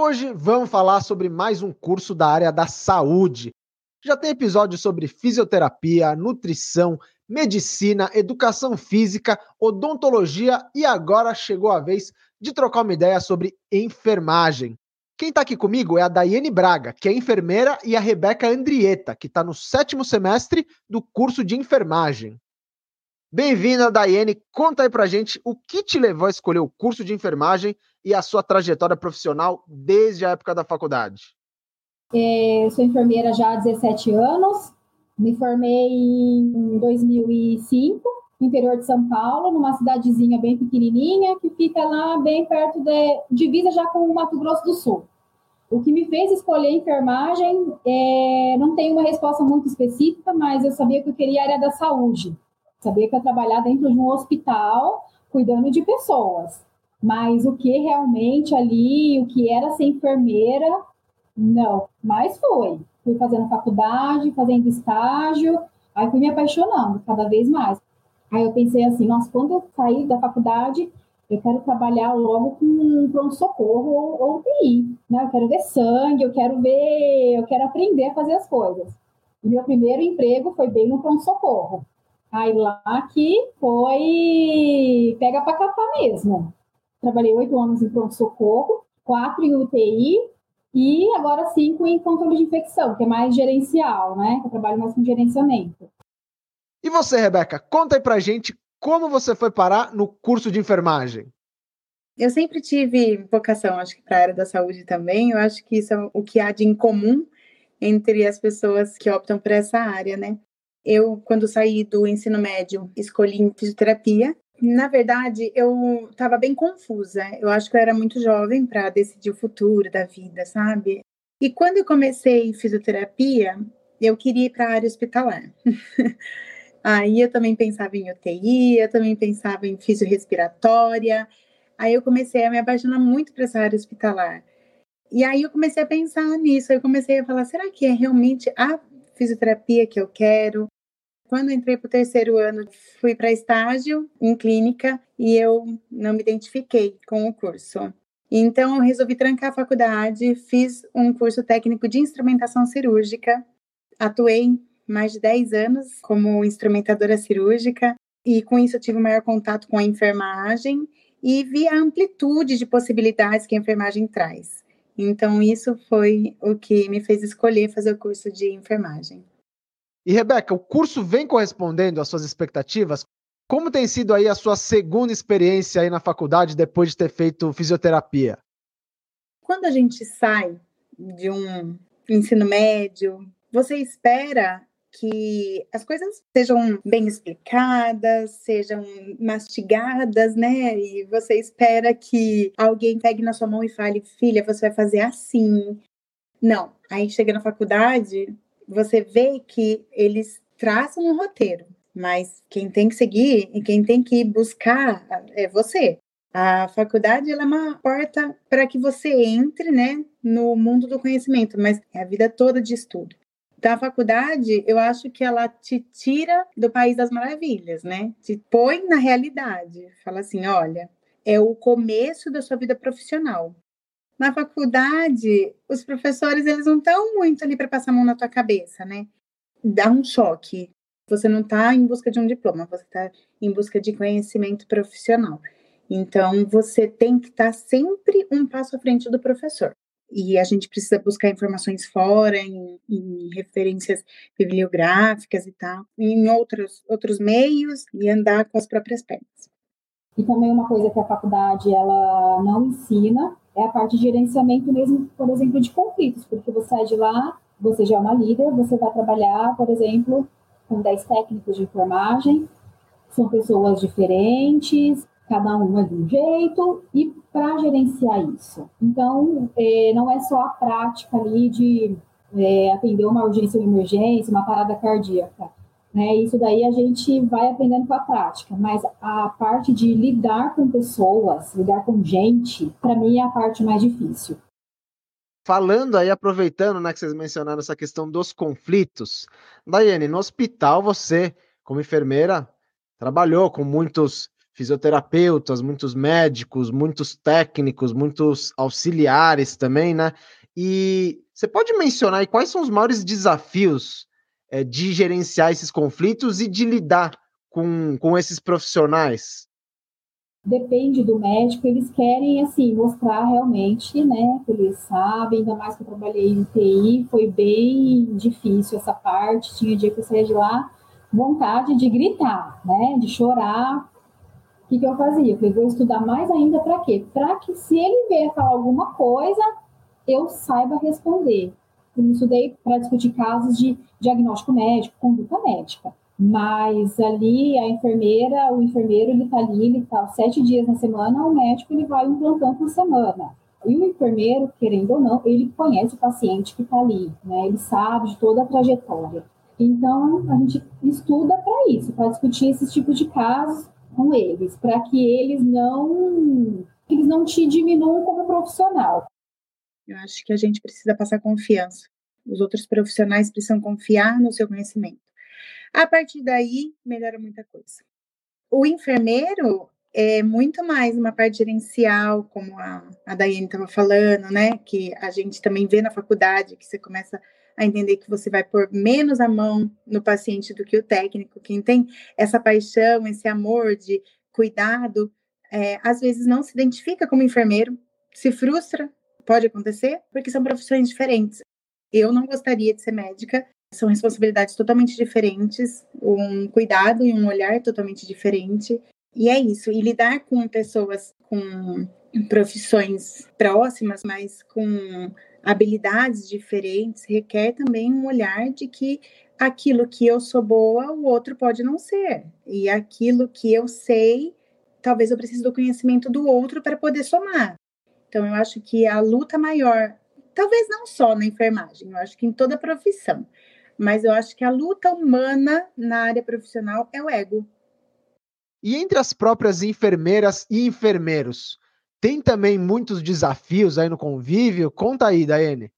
Hoje vamos falar sobre mais um curso da área da saúde. Já tem episódios sobre fisioterapia, nutrição, medicina, educação física, odontologia e agora chegou a vez de trocar uma ideia sobre enfermagem. Quem está aqui comigo é a Daiane Braga, que é enfermeira, e a Rebeca Andrieta, que está no sétimo semestre do curso de enfermagem. Bem-vinda, Daiane. Conta aí pra gente o que te levou a escolher o curso de enfermagem e a sua trajetória profissional desde a época da faculdade. É, eu sou enfermeira já há 17 anos, me formei em 2005, no interior de São Paulo, numa cidadezinha bem pequenininha, que fica lá bem perto de divisa já com o Mato Grosso do Sul. O que me fez escolher enfermagem, é, não tem uma resposta muito específica, mas eu sabia que eu queria a área da saúde. Sabia que eu ia trabalhar dentro de um hospital, cuidando de pessoas. Mas o que realmente ali, o que era ser enfermeira, não. Mas foi. Fui fazendo faculdade, fazendo estágio, aí fui me apaixonando cada vez mais. Aí eu pensei assim, nossa, quando eu sair da faculdade, eu quero trabalhar logo com pronto-socorro ou, ou UTI, né? Eu quero ver sangue, eu quero ver, eu quero aprender a fazer as coisas. E meu primeiro emprego foi bem no pronto-socorro. Aí lá que foi pega para capar mesmo. Trabalhei oito anos em pronto-socorro, quatro em UTI e agora cinco em controle de infecção, que é mais gerencial, né? Eu trabalho mais com gerenciamento. E você, Rebeca, conta aí pra gente como você foi parar no curso de enfermagem. Eu sempre tive vocação, acho que para a área da saúde também. Eu acho que isso é o que há de incomum entre as pessoas que optam por essa área, né? Eu, quando saí do ensino médio, escolhi fisioterapia. Na verdade, eu estava bem confusa. Eu acho que eu era muito jovem para decidir o futuro da vida, sabe? E quando eu comecei fisioterapia, eu queria ir para a área hospitalar. Aí eu também pensava em UTI, eu também pensava em fisiorrespiratória. Aí eu comecei a me apaixonar muito por essa área hospitalar. E aí eu comecei a pensar nisso, eu comecei a falar, será que é realmente a fisioterapia que eu quero? Quando entrei para o terceiro ano, fui para estágio em clínica e eu não me identifiquei com o curso. Então, eu resolvi trancar a faculdade, fiz um curso técnico de instrumentação cirúrgica, atuei mais de 10 anos como instrumentadora cirúrgica e com isso eu tive maior contato com a enfermagem e vi a amplitude de possibilidades que a enfermagem traz. Então, isso foi o que me fez escolher fazer o curso de enfermagem. E Rebeca, o curso vem correspondendo às suas expectativas? Como tem sido aí a sua segunda experiência aí na faculdade depois de ter feito fisioterapia? Quando a gente sai de um ensino médio, você espera que as coisas sejam bem explicadas, sejam mastigadas, né? E você espera que alguém pegue na sua mão e fale, filha, você vai fazer assim. Não. Aí chega na faculdade, você vê que eles traçam um roteiro, mas quem tem que seguir e quem tem que buscar é você. A faculdade é uma porta para que você entre, né, no mundo do conhecimento, mas é a vida toda de estudo. Então, a faculdade, eu acho que ela te tira do país das maravilhas, né? Te põe na realidade. Fala assim: olha, é o começo da sua vida profissional. Na faculdade, os professores eles não estão muito ali para passar a mão na tua cabeça, né? Dá um choque. Você não está em busca de um diploma, você está em busca de conhecimento profissional. Então, você tem que estar tá sempre um passo à frente do professor. E a gente precisa buscar informações fora, em, em referências bibliográficas e tal, em outros, outros meios, e andar com as próprias pernas. E também uma coisa que a faculdade ela não ensina é a parte de gerenciamento mesmo, por exemplo, de conflitos, porque você sai de lá, você já é uma líder, você vai trabalhar, por exemplo, com 10 técnicos de enfermagem, são pessoas diferentes, cada uma de um jeito, e para gerenciar isso. Então, é, não é só a prática ali de é, atender uma urgência ou emergência, uma parada cardíaca. Né? Isso daí a gente vai aprendendo com a prática, mas a parte de lidar com pessoas, lidar com gente, para mim é a parte mais difícil. Falando aí, aproveitando né, que vocês mencionaram essa questão dos conflitos, Daiane, no hospital você, como enfermeira, trabalhou com muitos fisioterapeutas, muitos médicos, muitos técnicos, muitos auxiliares também, né? E você pode mencionar aí quais são os maiores desafios é, de gerenciar esses conflitos e de lidar com, com esses profissionais? Depende do médico, eles querem, assim, mostrar realmente, né, que eles sabem, ainda mais que eu trabalhei em TI, foi bem difícil essa parte, tinha dia que eu saía de lá, vontade de gritar, né, de chorar, o que, que eu fazia? Eu falei, vou estudar mais ainda para quê? Para que se ele vier falar alguma coisa, eu saiba responder. Eu estudei para discutir casos de diagnóstico médico, conduta médica. Mas ali a enfermeira, o enfermeiro, ele está ali, ele está sete dias na semana, o médico ele vai plantão por semana. E o enfermeiro, querendo ou não, ele conhece o paciente que está ali, né? Ele sabe de toda a trajetória. Então, a gente estuda para isso, para discutir esses tipos de casos com eles, para que eles não eles não te diminuam como profissional. Eu acho que a gente precisa passar confiança. Os outros profissionais precisam confiar no seu conhecimento. A partir daí, melhora muita coisa. O enfermeiro é muito mais uma parte gerencial, como a, a Daiane estava falando, né? Que a gente também vê na faculdade, que você começa a entender que você vai pôr menos a mão no paciente do que o técnico. Quem tem essa paixão, esse amor de cuidado, é, às vezes não se identifica como enfermeiro, se frustra pode acontecer, porque são profissões diferentes. Eu não gostaria de ser médica, são responsabilidades totalmente diferentes, um cuidado e um olhar totalmente diferente. E é isso, e lidar com pessoas com profissões próximas, mas com habilidades diferentes, requer também um olhar de que aquilo que eu sou boa, o outro pode não ser. E aquilo que eu sei, talvez eu precise do conhecimento do outro para poder somar. Então, eu acho que a luta maior, talvez não só na enfermagem, eu acho que em toda profissão, mas eu acho que a luta humana na área profissional é o ego. E entre as próprias enfermeiras e enfermeiros, tem também muitos desafios aí no convívio? Conta aí, Daiane.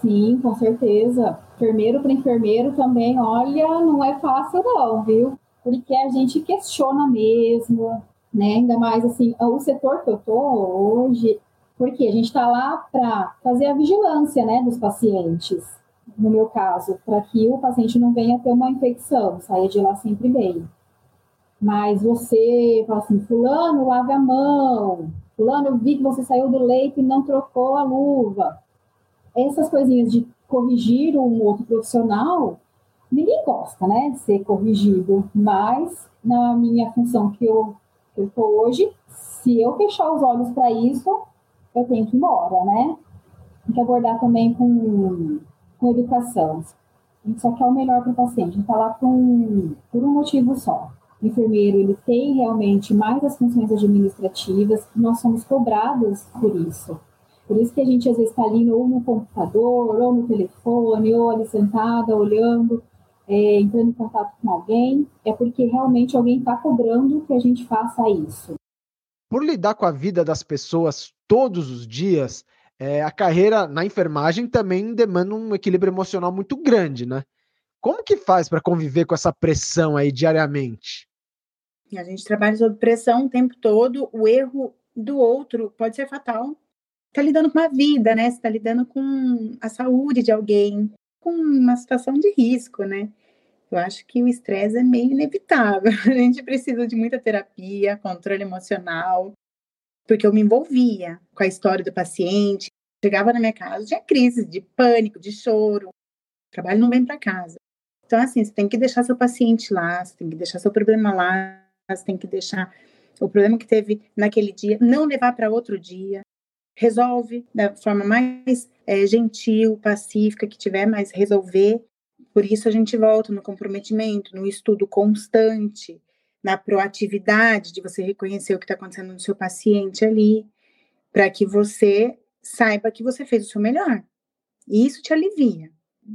Sim, com certeza. Enfermeiro para enfermeiro também, olha, não é fácil não, viu? Porque a gente questiona mesmo, né? Ainda mais assim, o setor que eu tô hoje, porque a gente está lá para fazer a vigilância, né, dos pacientes. No meu caso, para que o paciente não venha ter uma infecção, saia de lá sempre bem. Mas você fala assim, fulano, lave a mão. Fulano, eu vi que você saiu do leito e não trocou a luva. Essas coisinhas de corrigir um outro profissional, ninguém gosta, né, de ser corrigido. Mas na minha função que eu que eu estou hoje, se eu fechar os olhos para isso, eu tenho que ir embora, né? Tem que abordar também com, com educação. Isso só quer o melhor para o paciente. A gente está lá por um, por um motivo só. O enfermeiro ele tem realmente mais as funções administrativas, nós somos cobrados por isso. Por isso que a gente às vezes está ali ou no computador, ou no telefone, ou ali sentada, olhando é, entrando em contato com alguém, é porque realmente alguém está cobrando que a gente faça isso. Por lidar com a vida das pessoas todos os dias, é, a carreira na enfermagem também demanda um equilíbrio emocional muito grande, né? Como que faz para conviver com essa pressão aí diariamente? A gente trabalha sob pressão o tempo todo, o erro do outro pode ser fatal. Está lidando com a vida, né? Você está lidando com a saúde de alguém, com uma situação de risco, né? Eu acho que o estresse é meio inevitável. A gente precisa de muita terapia, controle emocional, porque eu me envolvia com a história do paciente. Chegava na minha casa, tinha crise de pânico, de choro. O trabalho não vem para casa. Então, assim, você tem que deixar seu paciente lá, você tem que deixar seu problema lá, você tem que deixar o problema que teve naquele dia, não levar para outro dia resolve da forma mais é, gentil, pacífica que tiver, mas resolver. Por isso a gente volta no comprometimento, no estudo constante, na proatividade de você reconhecer o que está acontecendo no seu paciente ali, para que você saiba que você fez o seu melhor. E isso te alivia.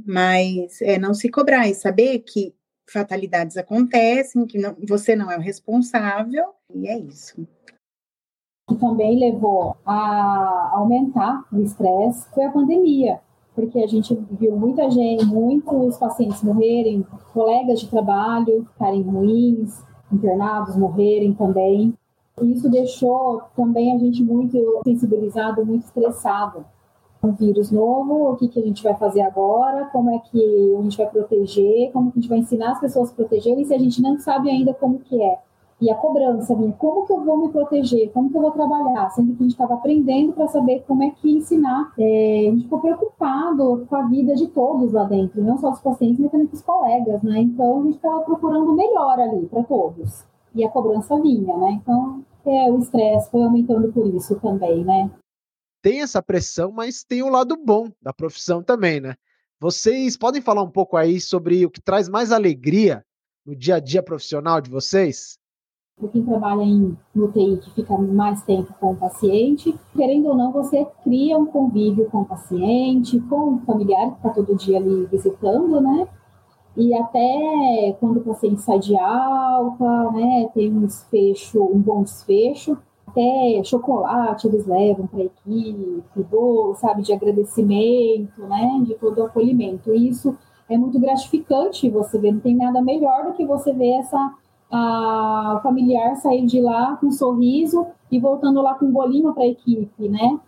Mas é não se cobrar e saber que fatalidades acontecem, que não, você não é o responsável, e é isso. Que também levou a aumentar o estresse foi a pandemia, porque a gente viu muita gente, muitos pacientes morrerem, colegas de trabalho ficarem ruins, internados morrerem também. E isso deixou também a gente muito sensibilizado, muito estressado. Um vírus novo, o que, que a gente vai fazer agora? Como é que a gente vai proteger? Como que a gente vai ensinar as pessoas a protegerem se a gente não sabe ainda como que é? E a cobrança vinha, como que eu vou me proteger? Como que eu vou trabalhar? Sendo que a gente estava aprendendo para saber como é que ensinar. É, a gente ficou preocupado com a vida de todos lá dentro, não só dos pacientes, mas também dos colegas, né? Então a gente estava procurando o melhor ali para todos. E a cobrança vinha, né? Então é, o estresse foi aumentando por isso também, né? Tem essa pressão, mas tem o lado bom da profissão também, né? Vocês podem falar um pouco aí sobre o que traz mais alegria no dia a dia profissional de vocês? Para quem trabalha em UTI, que fica mais tempo com o paciente, querendo ou não, você cria um convívio com o paciente, com o familiar que está todo dia ali visitando, né? E até quando o paciente sai de alta, né, tem um desfecho, um bom desfecho, até chocolate eles levam para a equipe, bolo, sabe, de agradecimento, né, de todo o acolhimento. E isso é muito gratificante você ver, não tem nada melhor do que você ver essa a, familiar sair de lá com um sorriso e voltando lá com um bolinho para a equipe, né?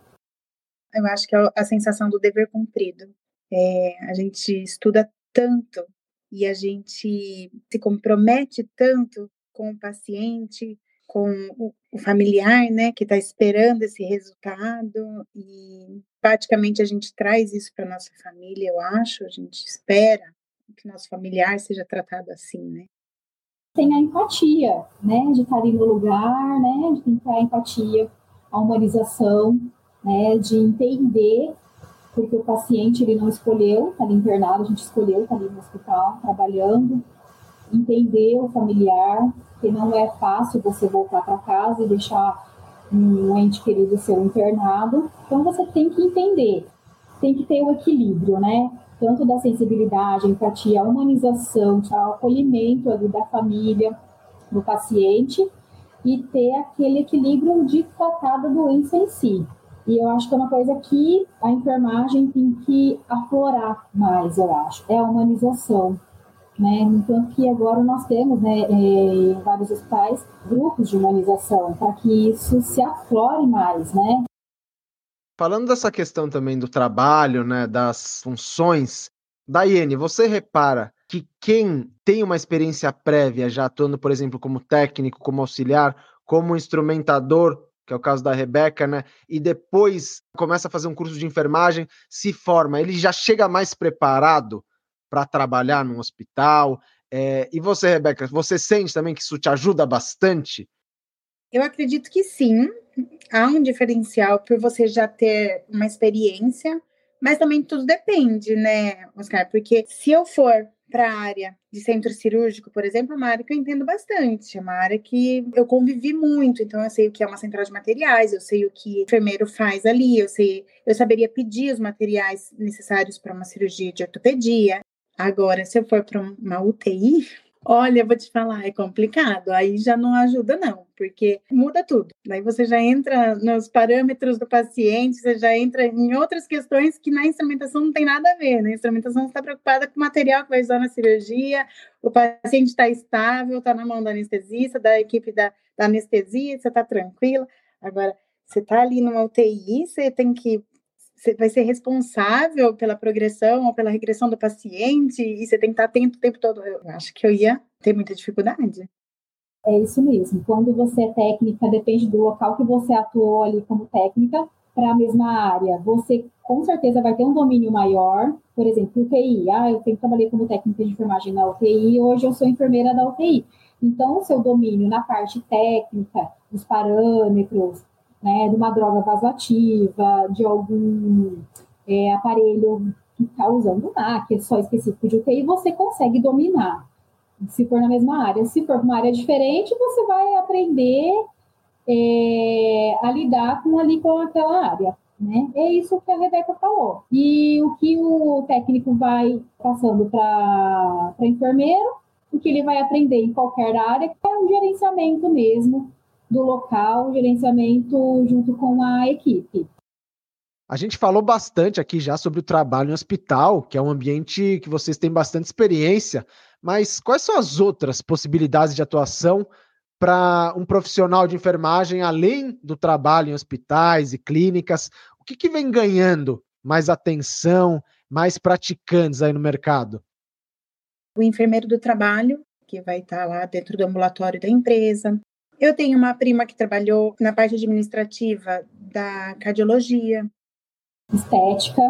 Eu acho que é a sensação do dever cumprido. É, a gente estuda tanto e a gente se compromete tanto com o paciente, com o, o familiar, né, que está esperando esse resultado e praticamente a gente traz isso para nossa família, eu acho, a gente espera que nosso familiar seja tratado assim, né? Tem a empatia, né, de estar ali no lugar, né, de ter a empatia, a humanização, né, de entender, porque o paciente ele não escolheu estar ali internado, a gente escolheu estar ali no hospital, trabalhando, entender o familiar, que não é fácil você voltar para casa e deixar um ente querido seu internado, então você tem que entender, tem que ter o equilíbrio, né, tanto da sensibilidade, empatia, a humanização, o acolhimento ali da família, do paciente, e ter aquele equilíbrio de tratar da doença em si. E eu acho que é uma coisa que a enfermagem tem que aflorar mais, eu acho, é a humanização. Né? Enquanto que agora nós temos, né, é, em vários hospitais, grupos de humanização, para que isso se aflore mais, né? Falando dessa questão também do trabalho, né, das funções, Daiane, você repara que quem tem uma experiência prévia, já atuando, por exemplo, como técnico, como auxiliar, como instrumentador, que é o caso da Rebeca, né, e depois começa a fazer um curso de enfermagem, se forma, ele já chega mais preparado para trabalhar num hospital. É, e você, Rebeca, você sente também que isso te ajuda bastante? Eu acredito que sim, há um diferencial por você já ter uma experiência, mas também tudo depende, né, Oscar? Porque se eu for para a área de centro cirúrgico, por exemplo, é uma área que eu entendo bastante, é uma área que eu convivi muito, então eu sei o que é uma central de materiais, eu sei o que o enfermeiro faz ali, eu sei, eu saberia pedir os materiais necessários para uma cirurgia de ortopedia. Agora, se eu for para uma UTI, Olha, vou te falar, é complicado. Aí já não ajuda, não, porque muda tudo. Daí você já entra nos parâmetros do paciente, você já entra em outras questões que na instrumentação não tem nada a ver. Na instrumentação você está preocupada com o material que vai usar na cirurgia, o paciente está estável, está na mão do anestesista, da equipe da, da anestesia, você está tranquila. Agora, você está ali numa UTI, você tem que vai ser responsável pela progressão ou pela regressão do paciente e você tem que estar atento o tempo todo. Eu acho que eu ia ter muita dificuldade. É isso mesmo. Quando você é técnica, depende do local que você atuou ali como técnica para a mesma área. Você com certeza vai ter um domínio maior. Por exemplo, UTI. Ah, eu sempre trabalhei como técnica de enfermagem na UTI, hoje eu sou enfermeira da UTI. Então, o seu domínio na parte técnica, dos parâmetros, né, de uma droga vasoativa, de algum é, aparelho que está usando lá, que é só específico de UTI, você consegue dominar. se for na mesma área. Se for uma área diferente, você vai aprender é, a lidar com ali com aquela área. Né? É isso que a Rebeca falou. E o que o técnico vai passando para enfermeiro, o que ele vai aprender em qualquer área, é um gerenciamento mesmo do local, gerenciamento junto com a equipe. A gente falou bastante aqui já sobre o trabalho em hospital, que é um ambiente que vocês têm bastante experiência, mas quais são as outras possibilidades de atuação para um profissional de enfermagem, além do trabalho em hospitais e clínicas? O que, que vem ganhando mais atenção, mais praticantes aí no mercado? O enfermeiro do trabalho, que vai estar lá dentro do ambulatório da empresa. Eu tenho uma prima que trabalhou na parte administrativa da cardiologia, estética.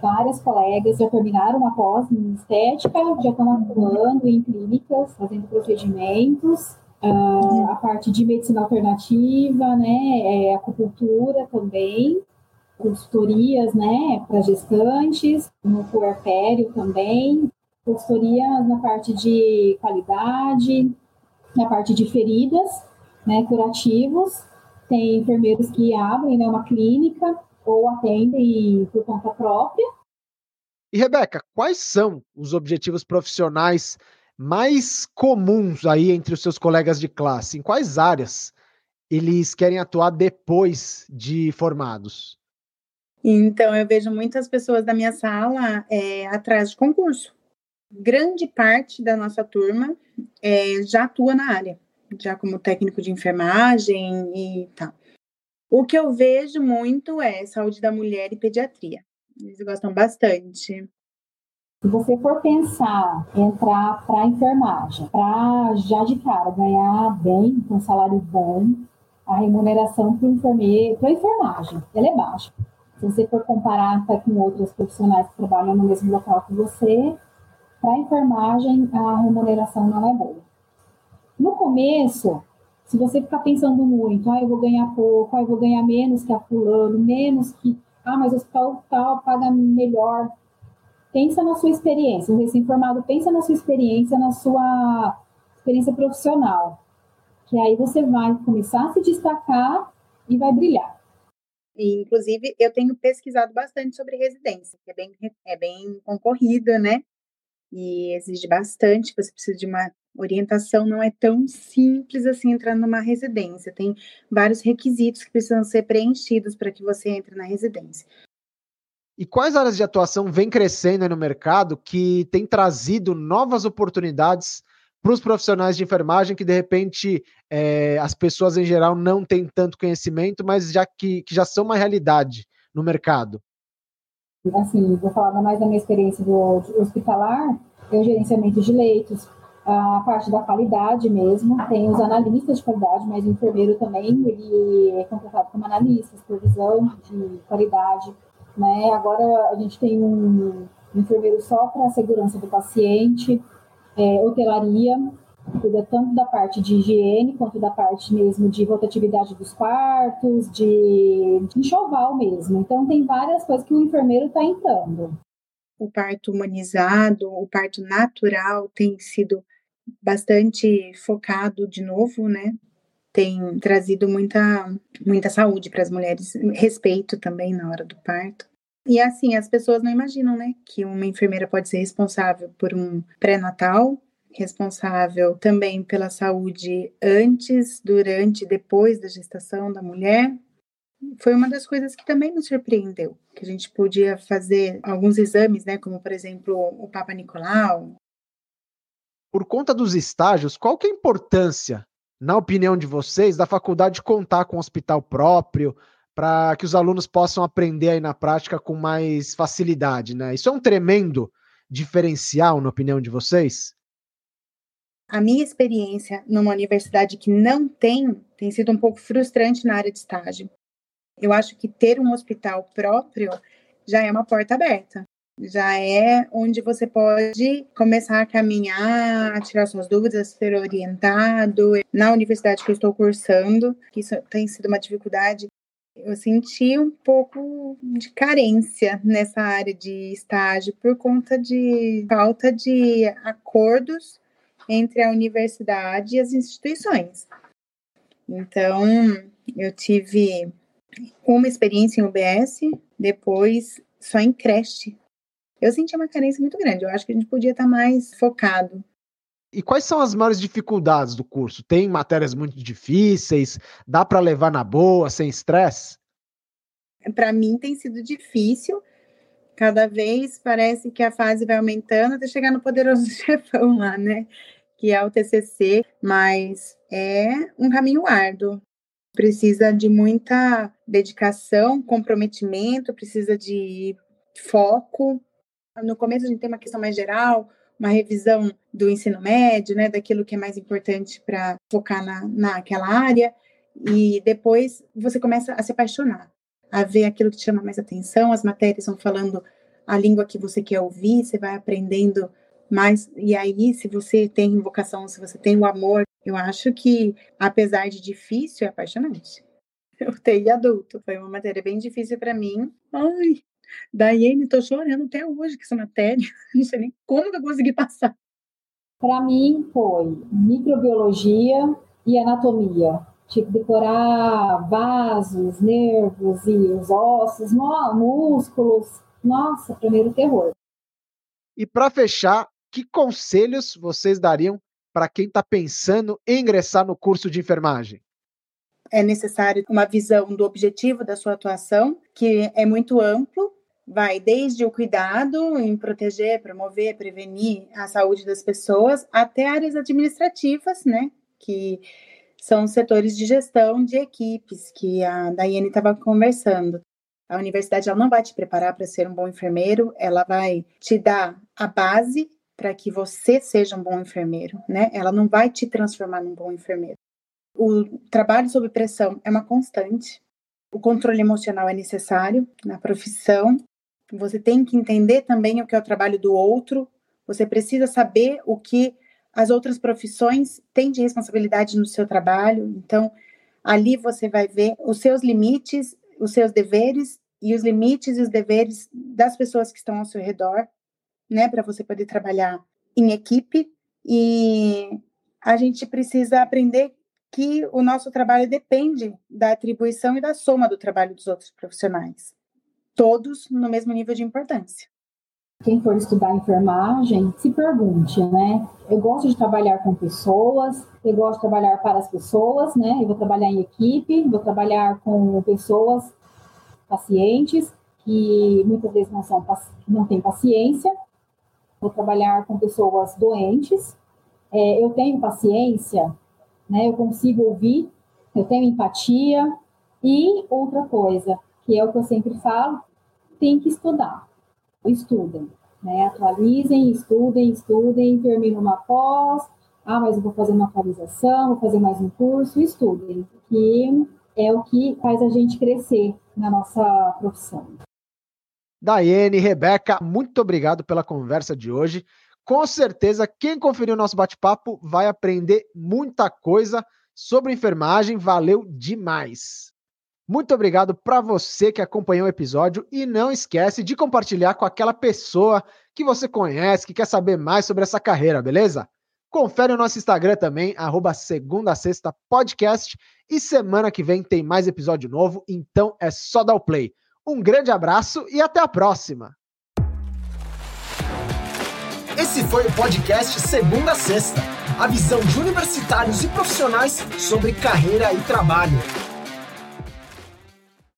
Várias colegas já terminaram a pós em estética, já estão atuando em clínicas, fazendo procedimentos. Uh, a parte de medicina alternativa, né, é, acupuntura também, consultorias, né, para gestantes, no puerpério também, consultorias na parte de qualidade, na parte de feridas, né, curativos. Tem enfermeiros que abrem né, uma clínica ou atendem por conta própria. E Rebeca, quais são os objetivos profissionais mais comuns aí entre os seus colegas de classe? Em quais áreas eles querem atuar depois de formados? Então, eu vejo muitas pessoas da minha sala é, atrás de concurso. Grande parte da nossa turma é, já atua na área, já como técnico de enfermagem e tal. O que eu vejo muito é saúde da mulher e pediatria. Eles gostam bastante. Se você for pensar entrar para enfermagem, para já de cara ganhar bem, com um salário bom, a remuneração para enfermeiro, para enfermagem, ela é baixa. Se você for comparar até com outros profissionais que trabalham no mesmo local que você, para enfermagem a remuneração não é boa. No começo, se você ficar pensando muito, ah, eu vou ganhar pouco, ah, eu vou ganhar menos que a fulano, menos que, ah, mas o hospital tal paga melhor. Pensa na sua experiência, o recém-formado pensa na sua experiência, na sua experiência profissional, que aí você vai começar a se destacar e vai brilhar. Inclusive, eu tenho pesquisado bastante sobre residência, que é bem, é bem concorrida, né? E exige bastante, você precisa de uma orientação não é tão simples assim entrar numa residência. Tem vários requisitos que precisam ser preenchidos para que você entre na residência. E quais áreas de atuação vem crescendo no mercado que tem trazido novas oportunidades para os profissionais de enfermagem que de repente é, as pessoas em geral não têm tanto conhecimento, mas já que, que já são uma realidade no mercado? Assim, vou falar mais da minha experiência do hospitalar, é o gerenciamento de leitos, a parte da qualidade mesmo, tem os analistas de qualidade, mas o enfermeiro também, ele é contratado como analista, supervisão de qualidade, né? Agora a gente tem um enfermeiro só para a segurança do paciente, é, hotelaria, cuida tanto da parte de higiene quanto da parte mesmo de rotatividade dos quartos, de, de enxoval mesmo. Então tem várias coisas que o enfermeiro está entrando. O parto humanizado, o parto natural tem sido bastante focado de novo, né? Tem trazido muita, muita saúde para as mulheres, respeito também na hora do parto. E assim, as pessoas não imaginam, né, que uma enfermeira pode ser responsável por um pré-natal, responsável também pela saúde antes, durante e depois da gestação da mulher. Foi uma das coisas que também nos surpreendeu, que a gente podia fazer alguns exames, né, como por exemplo o Papa Nicolau, por conta dos estágios, qual que é a importância, na opinião de vocês, da faculdade contar com um hospital próprio para que os alunos possam aprender aí na prática com mais facilidade, né? Isso é um tremendo diferencial, na opinião de vocês? A minha experiência numa universidade que não tem tem sido um pouco frustrante na área de estágio. Eu acho que ter um hospital próprio já é uma porta aberta já é onde você pode começar a caminhar, tirar suas dúvidas, ser orientado. Na universidade que eu estou cursando, que isso tem sido uma dificuldade, eu senti um pouco de carência nessa área de estágio por conta de falta de acordos entre a universidade e as instituições. Então, eu tive uma experiência em UBS, depois só em creche. Eu senti uma carência muito grande. Eu acho que a gente podia estar mais focado. E quais são as maiores dificuldades do curso? Tem matérias muito difíceis? Dá para levar na boa, sem estresse? Para mim tem sido difícil. Cada vez parece que a fase vai aumentando até chegar no poderoso chefão lá, né? Que é o TCC, mas é um caminho árduo precisa de muita dedicação, comprometimento, precisa de foco. No começo a gente tem uma questão mais geral, uma revisão do ensino médio, né, daquilo que é mais importante para focar na, naquela área, e depois você começa a se apaixonar, a ver aquilo que te chama mais atenção, as matérias vão falando a língua que você quer ouvir, você vai aprendendo mais, e aí, se você tem vocação, se você tem o amor eu acho que, apesar de difícil, é apaixonante. Eu TI adulto foi uma matéria bem difícil para mim. Ai, Daiane, tô chorando até hoje com essa matéria. Não sei nem como que eu consegui passar. Para mim foi microbiologia e anatomia. Tive que decorar vasos, nervos e os ossos, músculos. Nossa, primeiro terror. E para fechar, que conselhos vocês dariam para quem está pensando em ingressar no curso de enfermagem? É necessário uma visão do objetivo da sua atuação, que é muito amplo, vai desde o cuidado em proteger, promover, prevenir a saúde das pessoas, até áreas administrativas, né, que são setores de gestão de equipes, que a Daiane estava conversando. A universidade ela não vai te preparar para ser um bom enfermeiro, ela vai te dar a base para que você seja um bom enfermeiro, né? Ela não vai te transformar num bom enfermeiro. O trabalho sob pressão é uma constante. O controle emocional é necessário na profissão. Você tem que entender também o que é o trabalho do outro. Você precisa saber o que as outras profissões têm de responsabilidade no seu trabalho. Então, ali você vai ver os seus limites, os seus deveres e os limites e os deveres das pessoas que estão ao seu redor né, para você poder trabalhar em equipe e a gente precisa aprender que o nosso trabalho depende da atribuição e da soma do trabalho dos outros profissionais, todos no mesmo nível de importância. Quem for estudar enfermagem, se pergunte, né? Eu gosto de trabalhar com pessoas, eu gosto de trabalhar para as pessoas, né? Eu vou trabalhar em equipe, vou trabalhar com pessoas, pacientes, que muitas vezes não, são, não têm paciência, vou trabalhar com pessoas doentes, é, eu tenho paciência, né, eu consigo ouvir, eu tenho empatia, e outra coisa, que é o que eu sempre falo, tem que estudar. Estudem, né? Atualizem, estudem, estudem, terminem uma pós, ah, mas eu vou fazer uma atualização, vou fazer mais um curso, estudem, que é o que faz a gente crescer na nossa profissão. Daiane, Rebeca, muito obrigado pela conversa de hoje. Com certeza, quem conferiu o nosso bate-papo vai aprender muita coisa sobre enfermagem. Valeu demais. Muito obrigado para você que acompanhou o episódio e não esquece de compartilhar com aquela pessoa que você conhece, que quer saber mais sobre essa carreira, beleza? Confere o nosso Instagram também, arroba segunda sexta podcast. E semana que vem tem mais episódio novo, então é só dar o play. Um grande abraço e até a próxima. Esse foi o podcast Segunda Sexta, a visão de universitários e profissionais sobre carreira e trabalho.